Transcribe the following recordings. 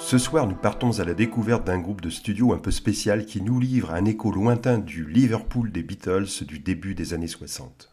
Ce soir, nous partons à la découverte d'un groupe de studio un peu spécial qui nous livre un écho lointain du Liverpool des Beatles du début des années 60.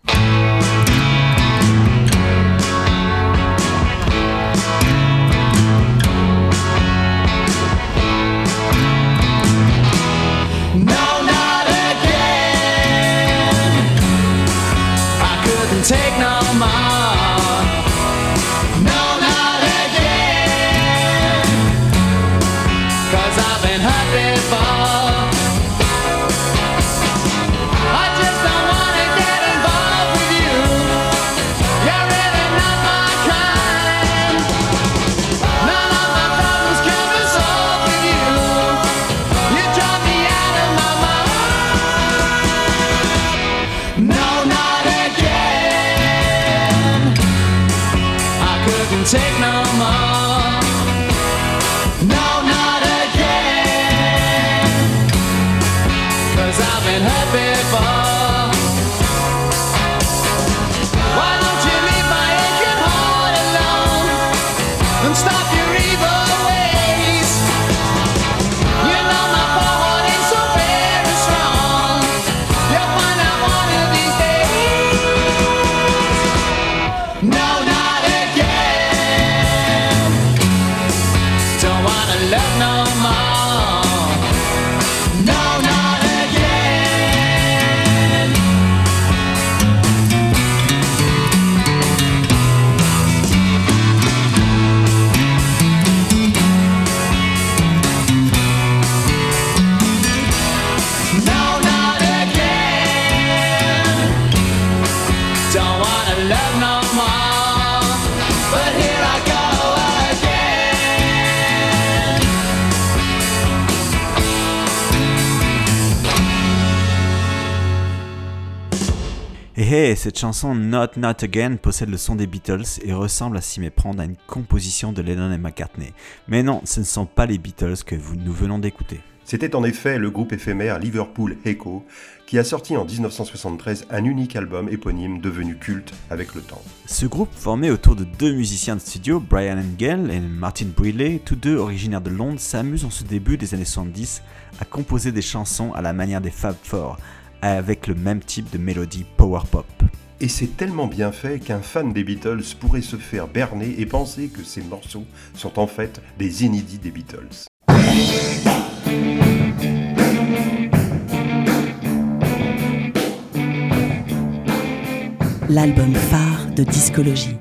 Take no more. Et cette chanson Not Not Again possède le son des Beatles et ressemble à s'y méprendre à une composition de Lennon et McCartney. Mais non, ce ne sont pas les Beatles que vous- nous venons d'écouter. C'était en effet le groupe éphémère Liverpool Echo qui a sorti en 1973 un unique album éponyme devenu culte avec le temps. Ce groupe, formé autour de deux musiciens de studio, Brian Engel et Martin Briley, tous deux originaires de Londres, s'amuse en ce début des années 70 à composer des chansons à la manière des Fab Four, avec le même type de mélodie power pop. Et c'est tellement bien fait qu'un fan des Beatles pourrait se faire berner et penser que ces morceaux sont en fait des inédits des Beatles. L'album phare de Discologie.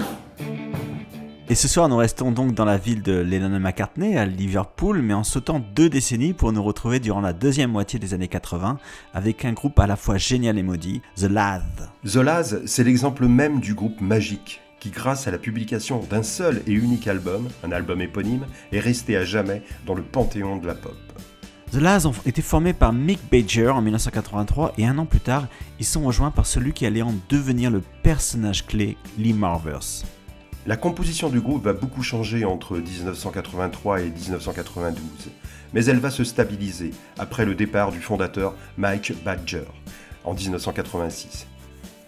Et ce soir, nous restons donc dans la ville de Lennon et McCartney, à Liverpool, mais en sautant deux décennies pour nous retrouver durant la deuxième moitié des années 80 avec un groupe à la fois génial et maudit, The Lath. The Laz, c'est l'exemple même du groupe magique qui, grâce à la publication d'un seul et unique album, un album éponyme, est resté à jamais dans le panthéon de la pop. The Lath ont été formés par Mick Badger en 1983 et un an plus tard, ils sont rejoints par celui qui allait en devenir le personnage clé, Lee Marvers. La composition du groupe va beaucoup changer entre 1983 et 1992, mais elle va se stabiliser après le départ du fondateur Mike Badger en 1986,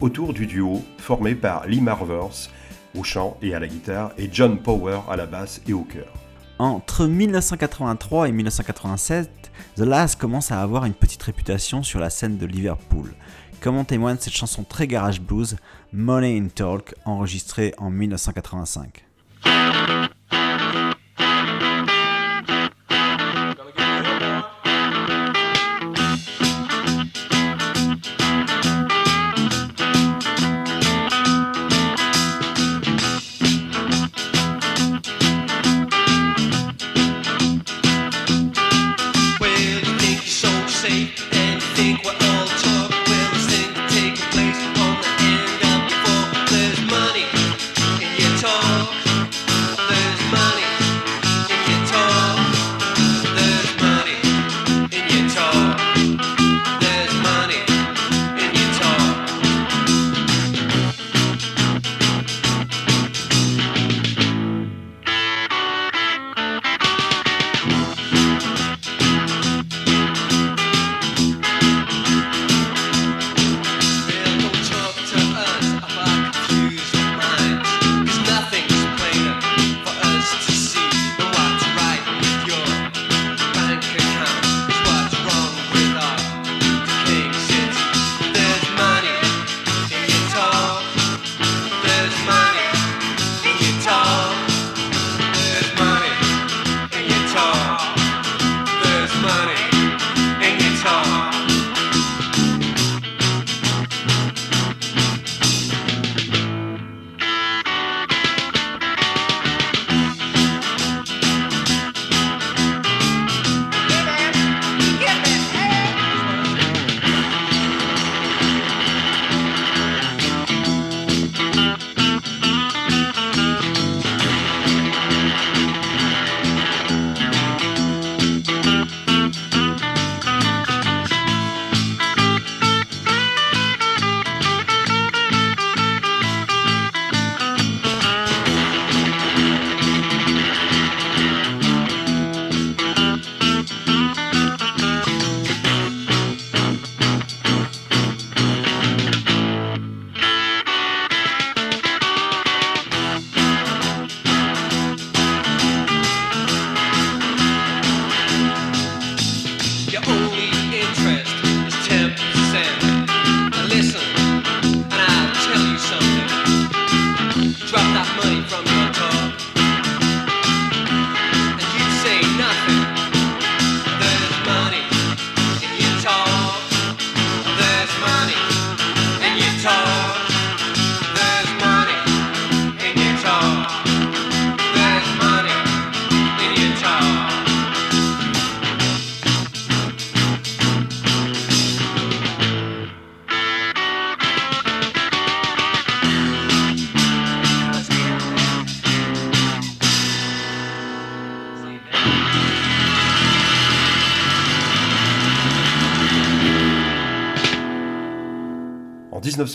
autour du duo formé par Lee Marvers au chant et à la guitare et John Power à la basse et au chœur. Entre 1983 et 1987, The Last commence à avoir une petite réputation sur la scène de Liverpool, comme en témoigne cette chanson très garage blues, Money in Talk, enregistrée en 1985.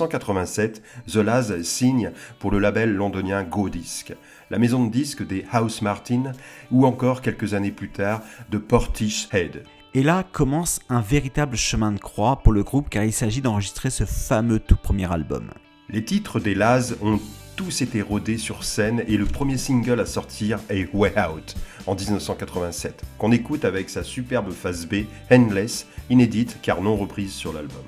1987, The Laz signe pour le label londonien Go Disc, la maison de disques des House Martin, ou encore quelques années plus tard de Portish Head. Et là commence un véritable chemin de croix pour le groupe car il s'agit d'enregistrer ce fameux tout premier album. Les titres des Laz ont tous été rodés sur scène et le premier single à sortir est Way Out en 1987, qu'on écoute avec sa superbe phase B, Endless, inédite car non reprise sur l'album.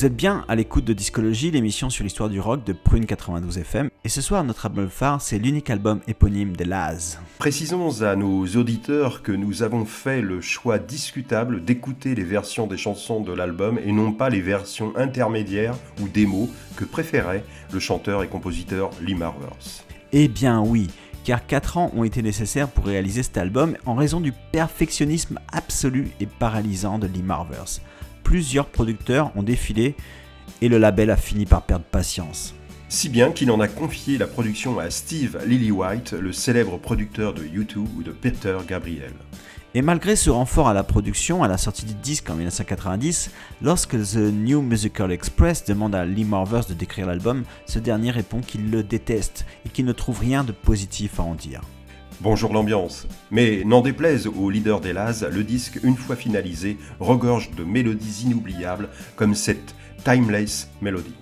Vous êtes bien à l'écoute de Discologie, l'émission sur l'histoire du rock de Prune 92 FM. Et ce soir, notre album phare, c'est l'unique album éponyme des Laz. Précisons à nos auditeurs que nous avons fait le choix discutable d'écouter les versions des chansons de l'album et non pas les versions intermédiaires ou démos que préférait le chanteur et compositeur Lee Marvers. Eh bien oui, car 4 ans ont été nécessaires pour réaliser cet album en raison du perfectionnisme absolu et paralysant de Lee Marvers plusieurs producteurs ont défilé et le label a fini par perdre patience. Si bien qu'il en a confié la production à Steve Lillywhite, le célèbre producteur de U2 ou de Peter Gabriel. Et malgré ce renfort à la production, à la sortie du disque en 1990, lorsque The New Musical Express demande à Lee Marvers de décrire l'album, ce dernier répond qu'il le déteste et qu'il ne trouve rien de positif à en dire. Bonjour l'ambiance. Mais n'en déplaise au leader des Laz, le disque, une fois finalisé, regorge de mélodies inoubliables comme cette Timeless Melody.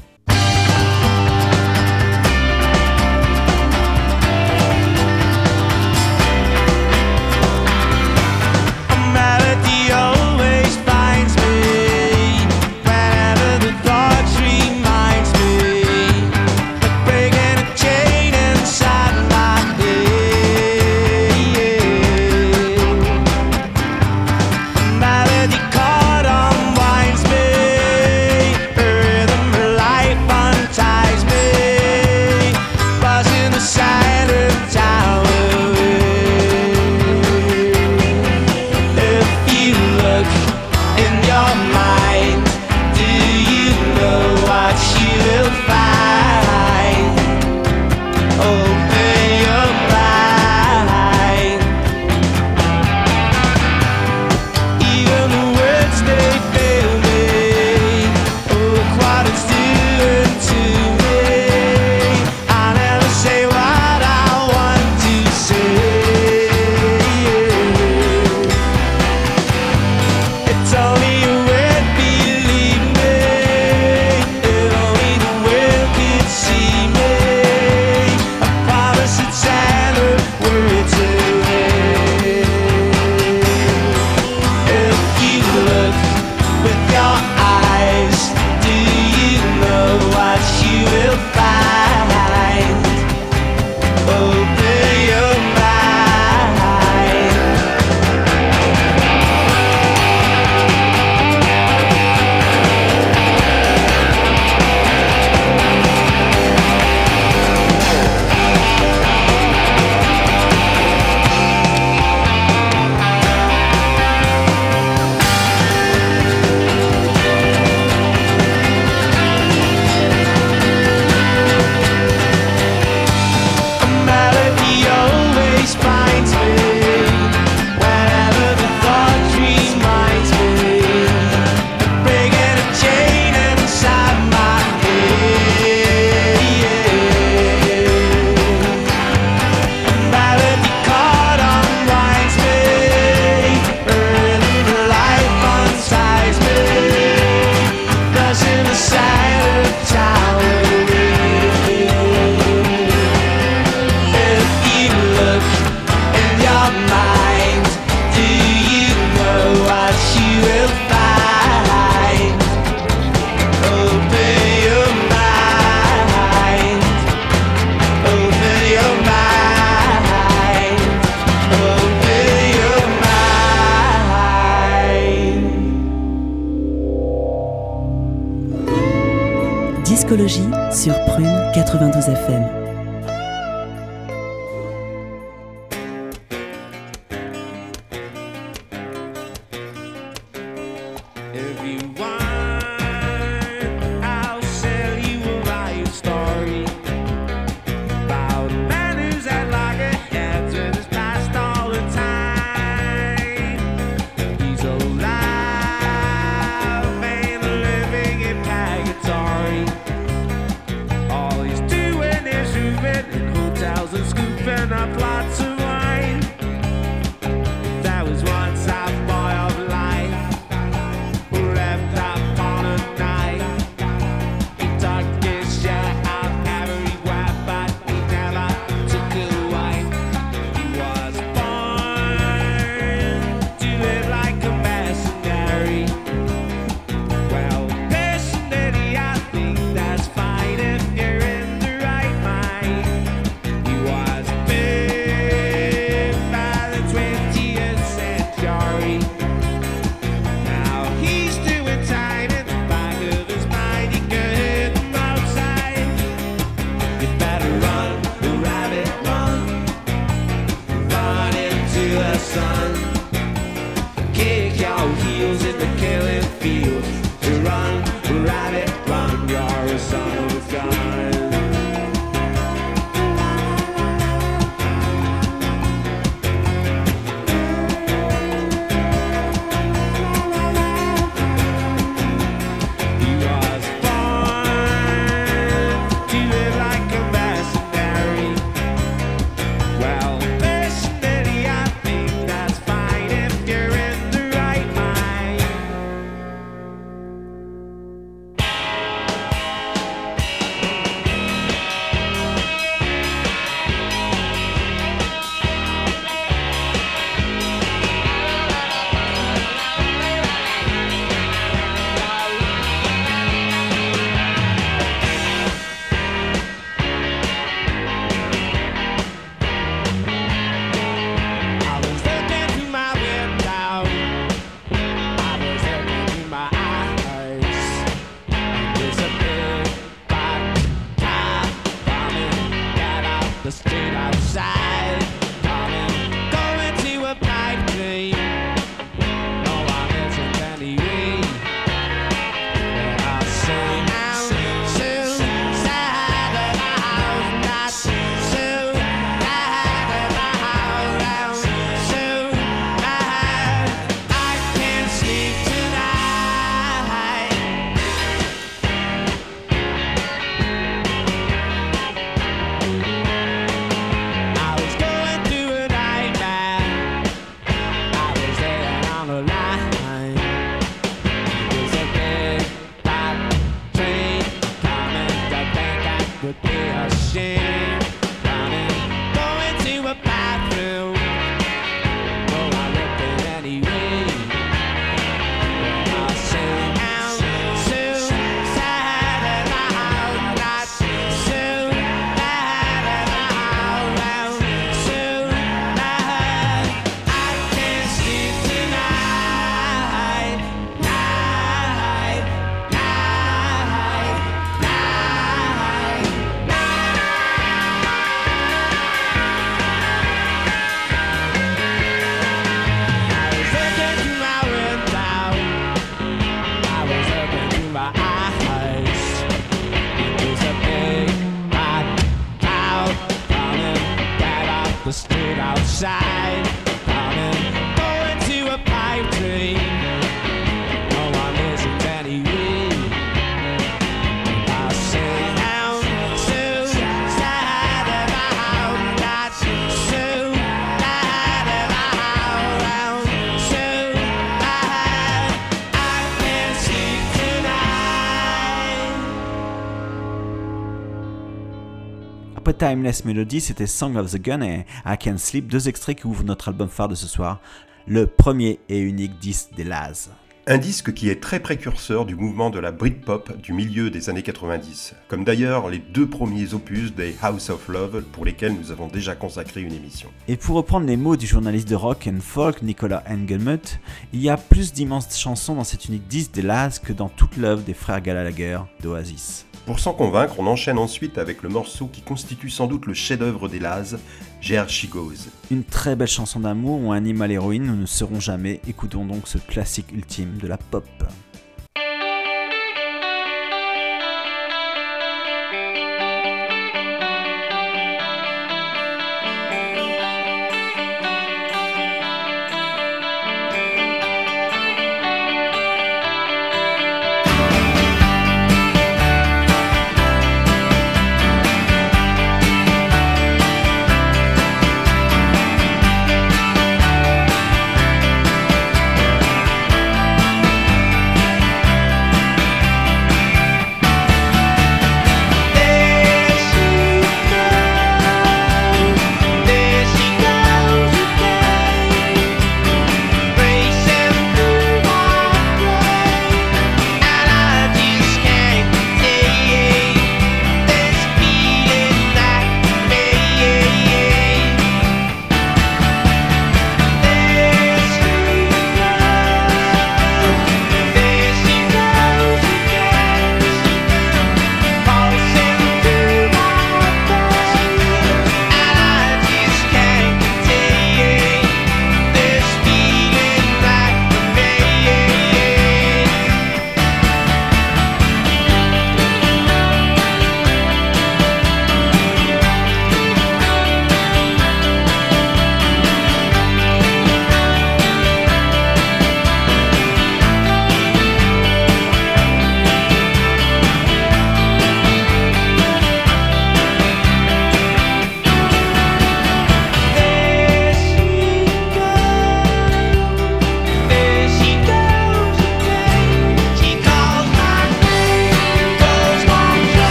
Timeless Melody, c'était Song of the Gun et I Can Sleep, deux extraits qui ouvrent notre album phare de ce soir, le premier et unique disque des Laz. Un disque qui est très précurseur du mouvement de la Britpop du milieu des années 90, comme d'ailleurs les deux premiers opus des House of Love pour lesquels nous avons déjà consacré une émission. Et pour reprendre les mots du journaliste de rock and folk Nicolas Engelmuth, il y a plus d'immenses chansons dans cet unique disque des Laz que dans toute l'œuvre des frères Gallagher d'Oasis. Pour s'en convaincre, on enchaîne ensuite avec le morceau qui constitue sans doute le chef-d'œuvre des Laz, Here She Goes. Une très belle chanson d'amour où un animal héroïne, nous ne serons jamais. Écoutons donc ce classique ultime de la pop.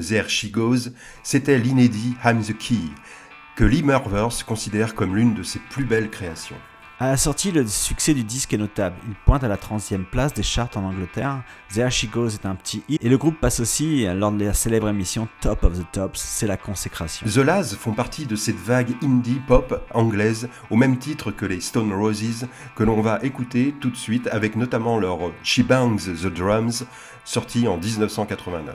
There She Goes, c'était l'inédit I'm the Key, que Lee Mervers considère comme l'une de ses plus belles créations. À la sortie, le succès du disque est notable. Il pointe à la 30e place des charts en Angleterre. There She Goes est un petit hit. Et le groupe passe aussi lors de la célèbre émission Top of the Tops. C'est la consécration. The Laz font partie de cette vague indie pop anglaise au même titre que les Stone Roses que l'on va écouter tout de suite avec notamment leur She Bangs the Drums sorti en 1989.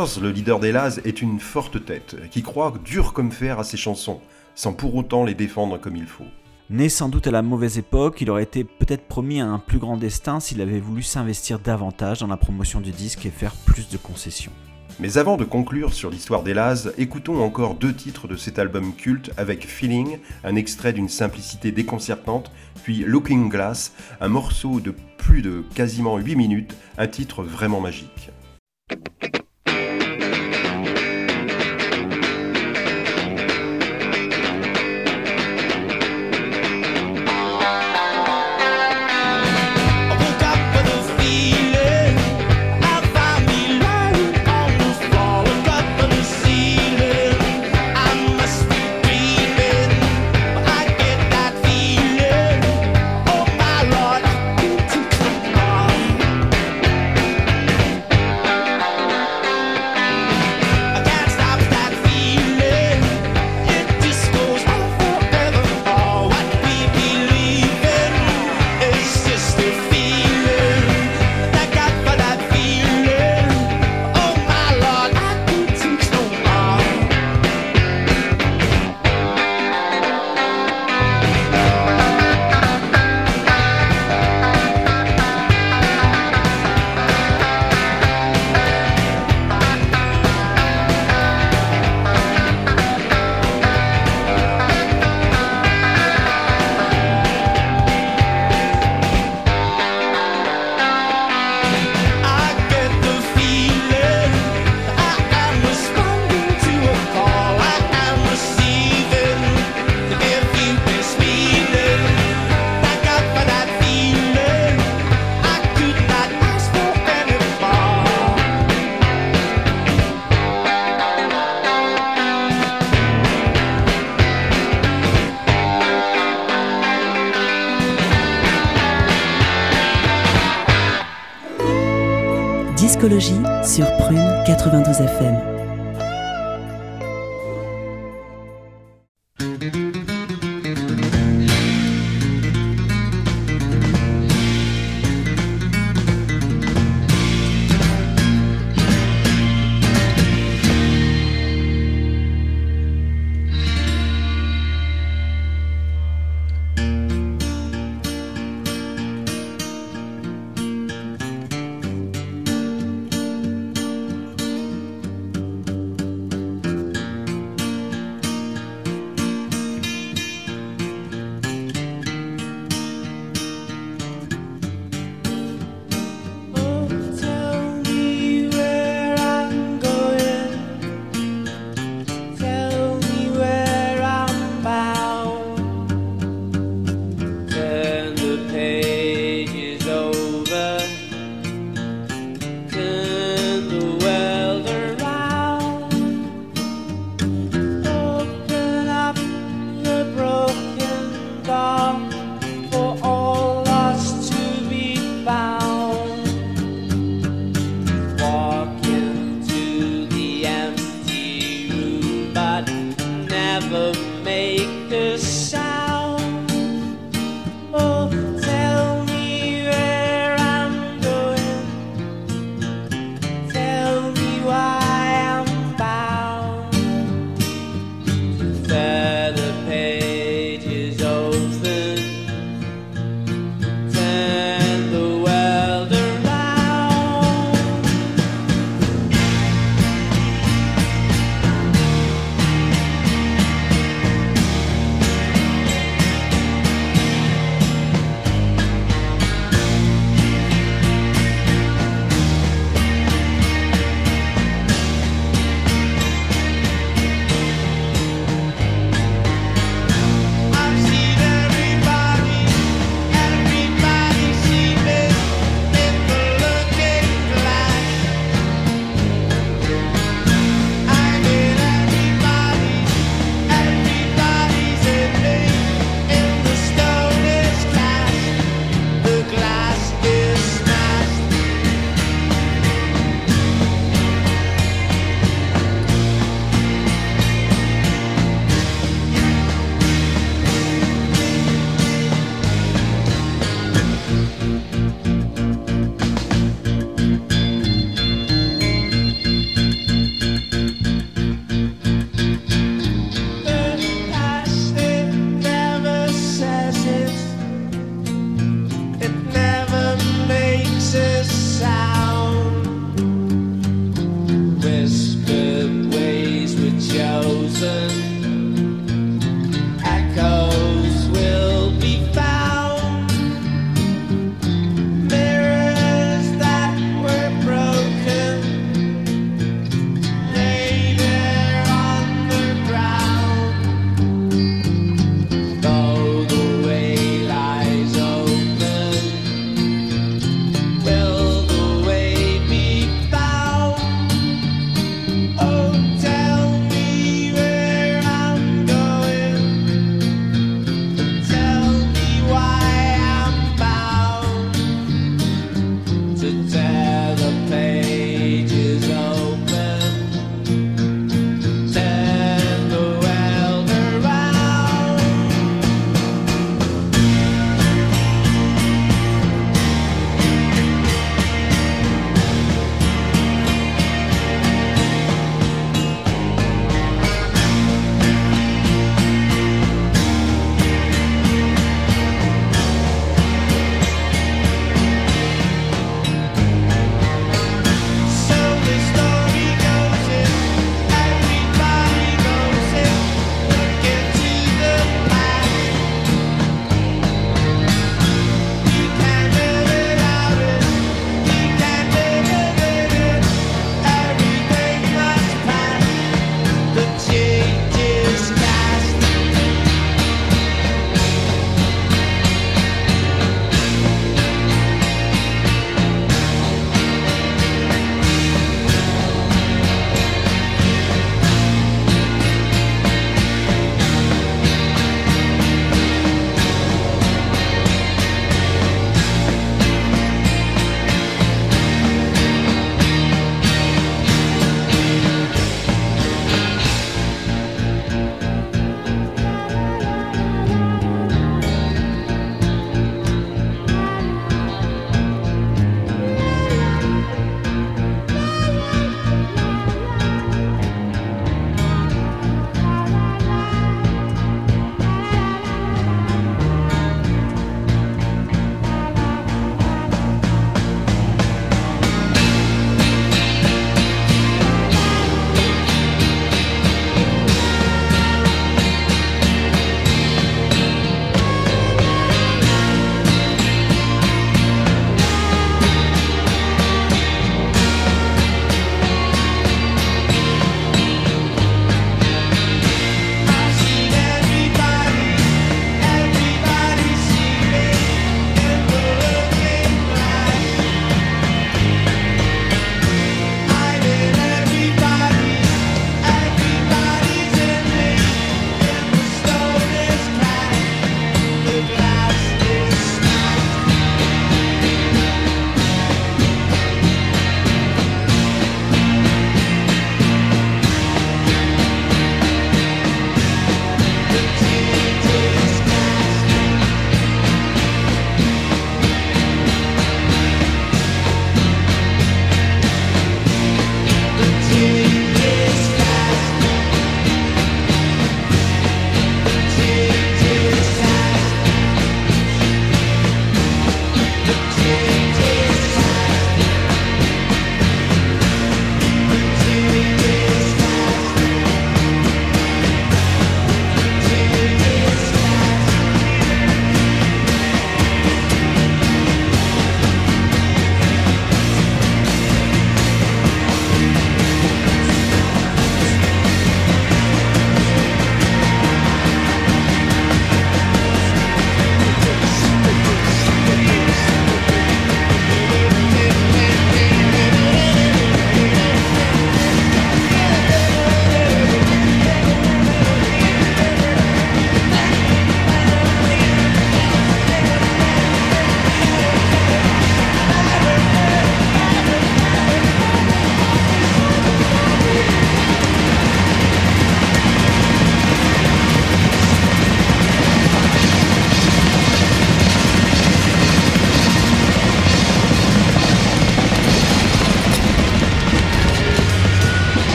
Le leader des Laz, est une forte tête, qui croit dur comme fer à ses chansons, sans pour autant les défendre comme il faut. Né sans doute à la mauvaise époque, il aurait été peut-être promis à un plus grand destin s'il avait voulu s'investir davantage dans la promotion du disque et faire plus de concessions. Mais avant de conclure sur l'histoire des Laz, écoutons encore deux titres de cet album culte avec Feeling, un extrait d'une simplicité déconcertante, puis Looking Glass, un morceau de plus de quasiment 8 minutes, un titre vraiment magique.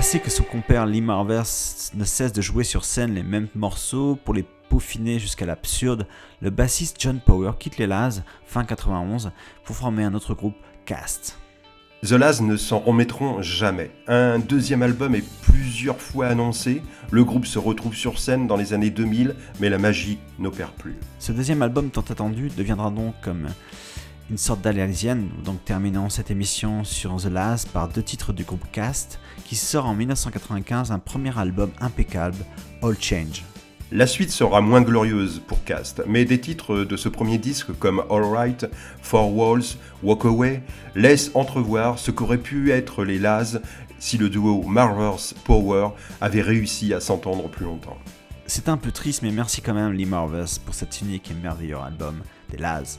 Lassé que son compère Lee Marvers ne cesse de jouer sur scène les mêmes morceaux pour les peaufiner jusqu'à l'absurde, le bassiste John Power quitte les Laz fin 91 pour former un autre groupe, Cast. The Laz ne s'en remettront jamais. Un deuxième album est plusieurs fois annoncé, le groupe se retrouve sur scène dans les années 2000, mais la magie n'opère plus. Ce deuxième album tant attendu deviendra donc comme une sorte d'alésienne, donc terminant cette émission sur The Last par deux titres du groupe Cast, qui sort en 1995 un premier album impeccable, All Change. La suite sera moins glorieuse pour Cast, mais des titres de ce premier disque comme All Right, Four Walls, Walk Away laissent entrevoir ce qu'auraient pu être les Laz si le duo Marvers Power avait réussi à s'entendre plus longtemps. C'est un peu triste, mais merci quand même Lee Marvers pour cet unique et merveilleux album des Laz.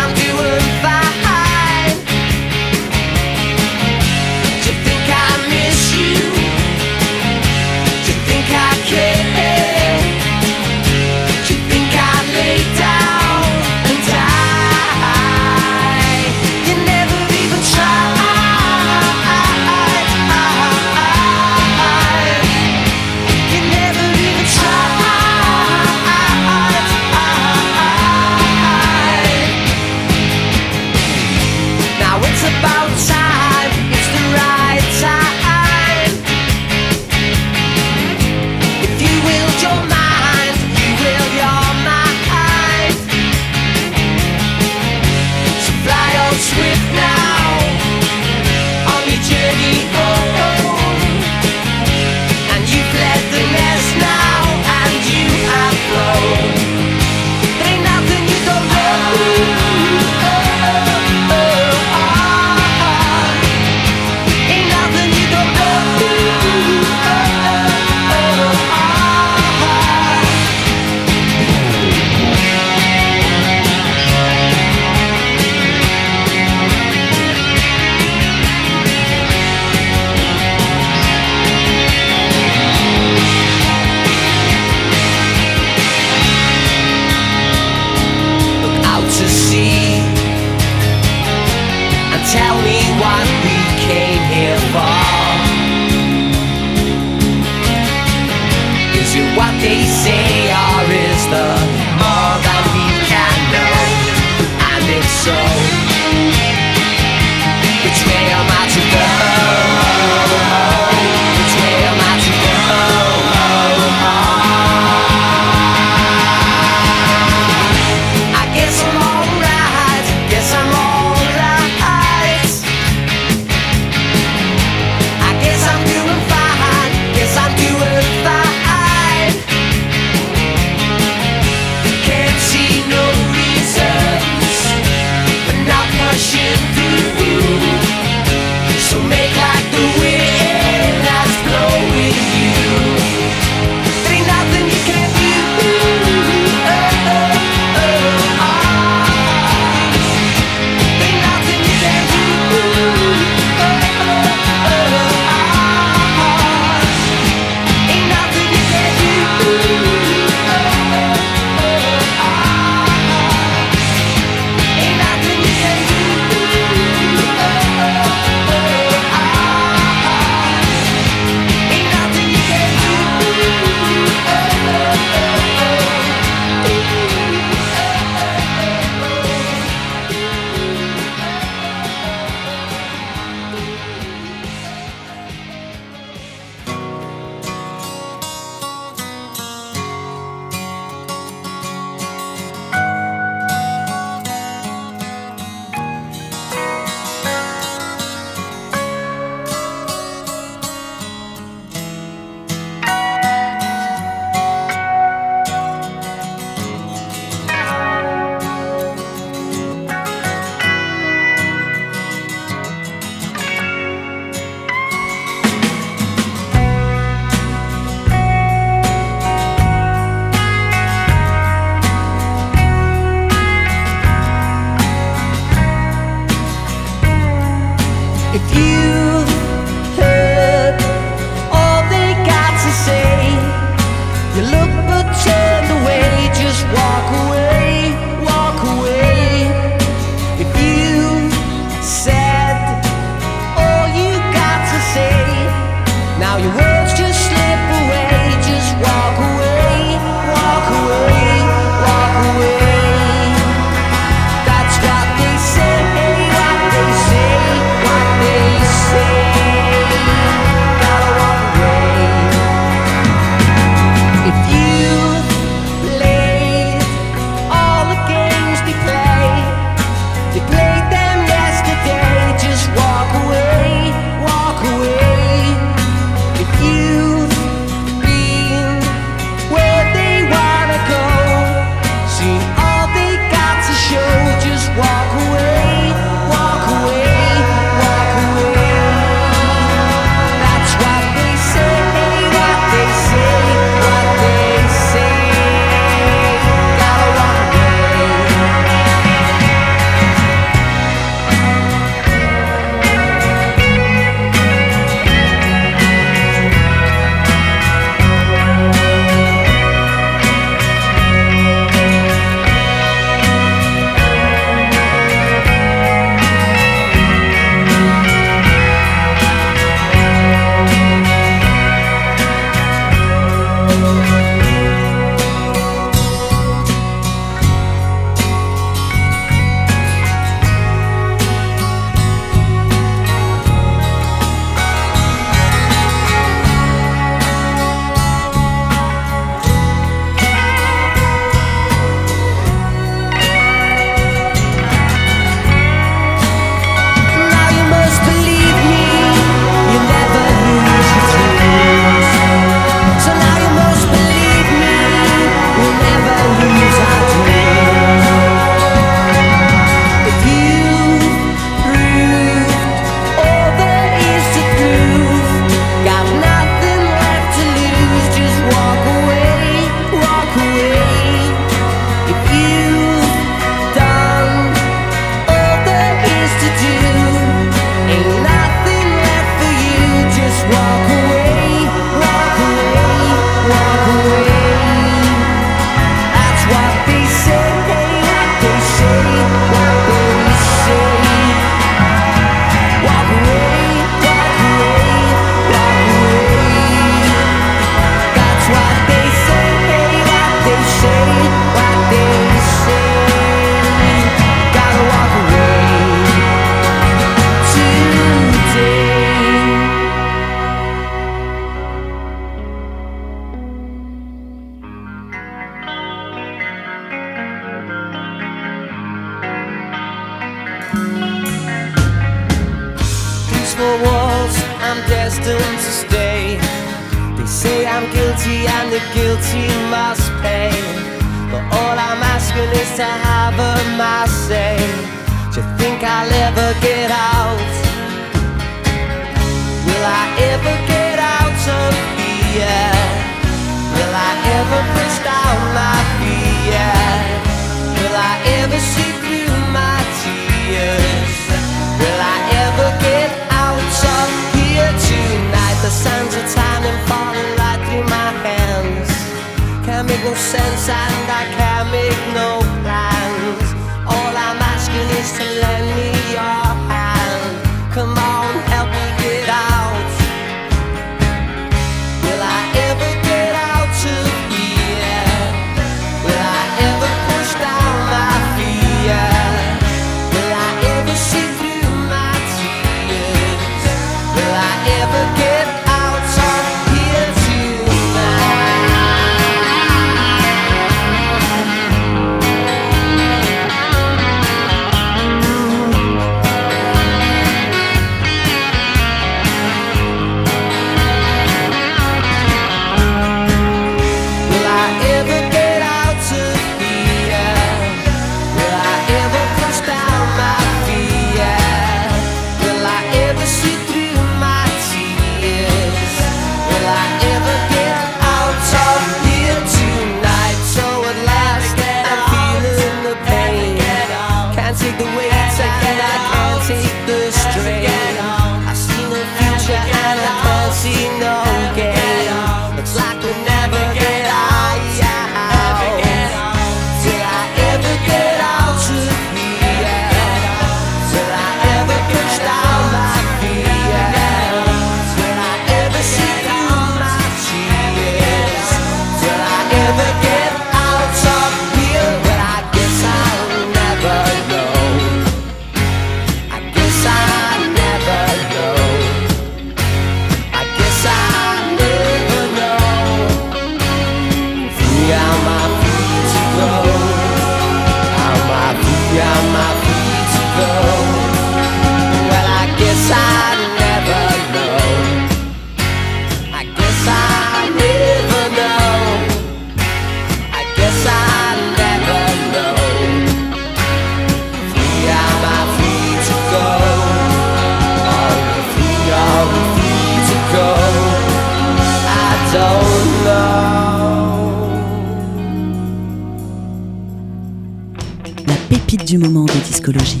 du moment de discologie.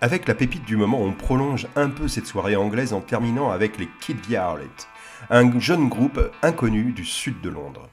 Avec la pépite du moment, on prolonge un peu cette soirée anglaise en terminant avec les Kid Violet, un jeune groupe inconnu du sud de Londres.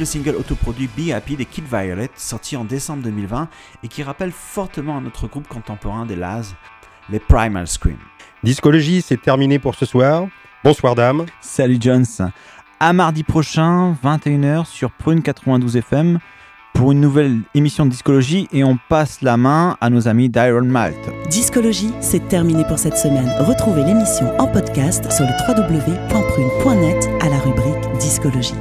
le single autoproduit Be Happy des Kid Violet, sorti en décembre 2020 et qui rappelle fortement à notre groupe contemporain des Laz, les Primal Scream. Discologie, c'est terminé pour ce soir. Bonsoir dame. Salut Jones. À mardi prochain, 21h sur Prune 92 FM pour une nouvelle émission de Discologie et on passe la main à nos amis d'Iron Malt. Discologie, c'est terminé pour cette semaine. Retrouvez l'émission en podcast sur le www.prune.net à la rubrique Discologie.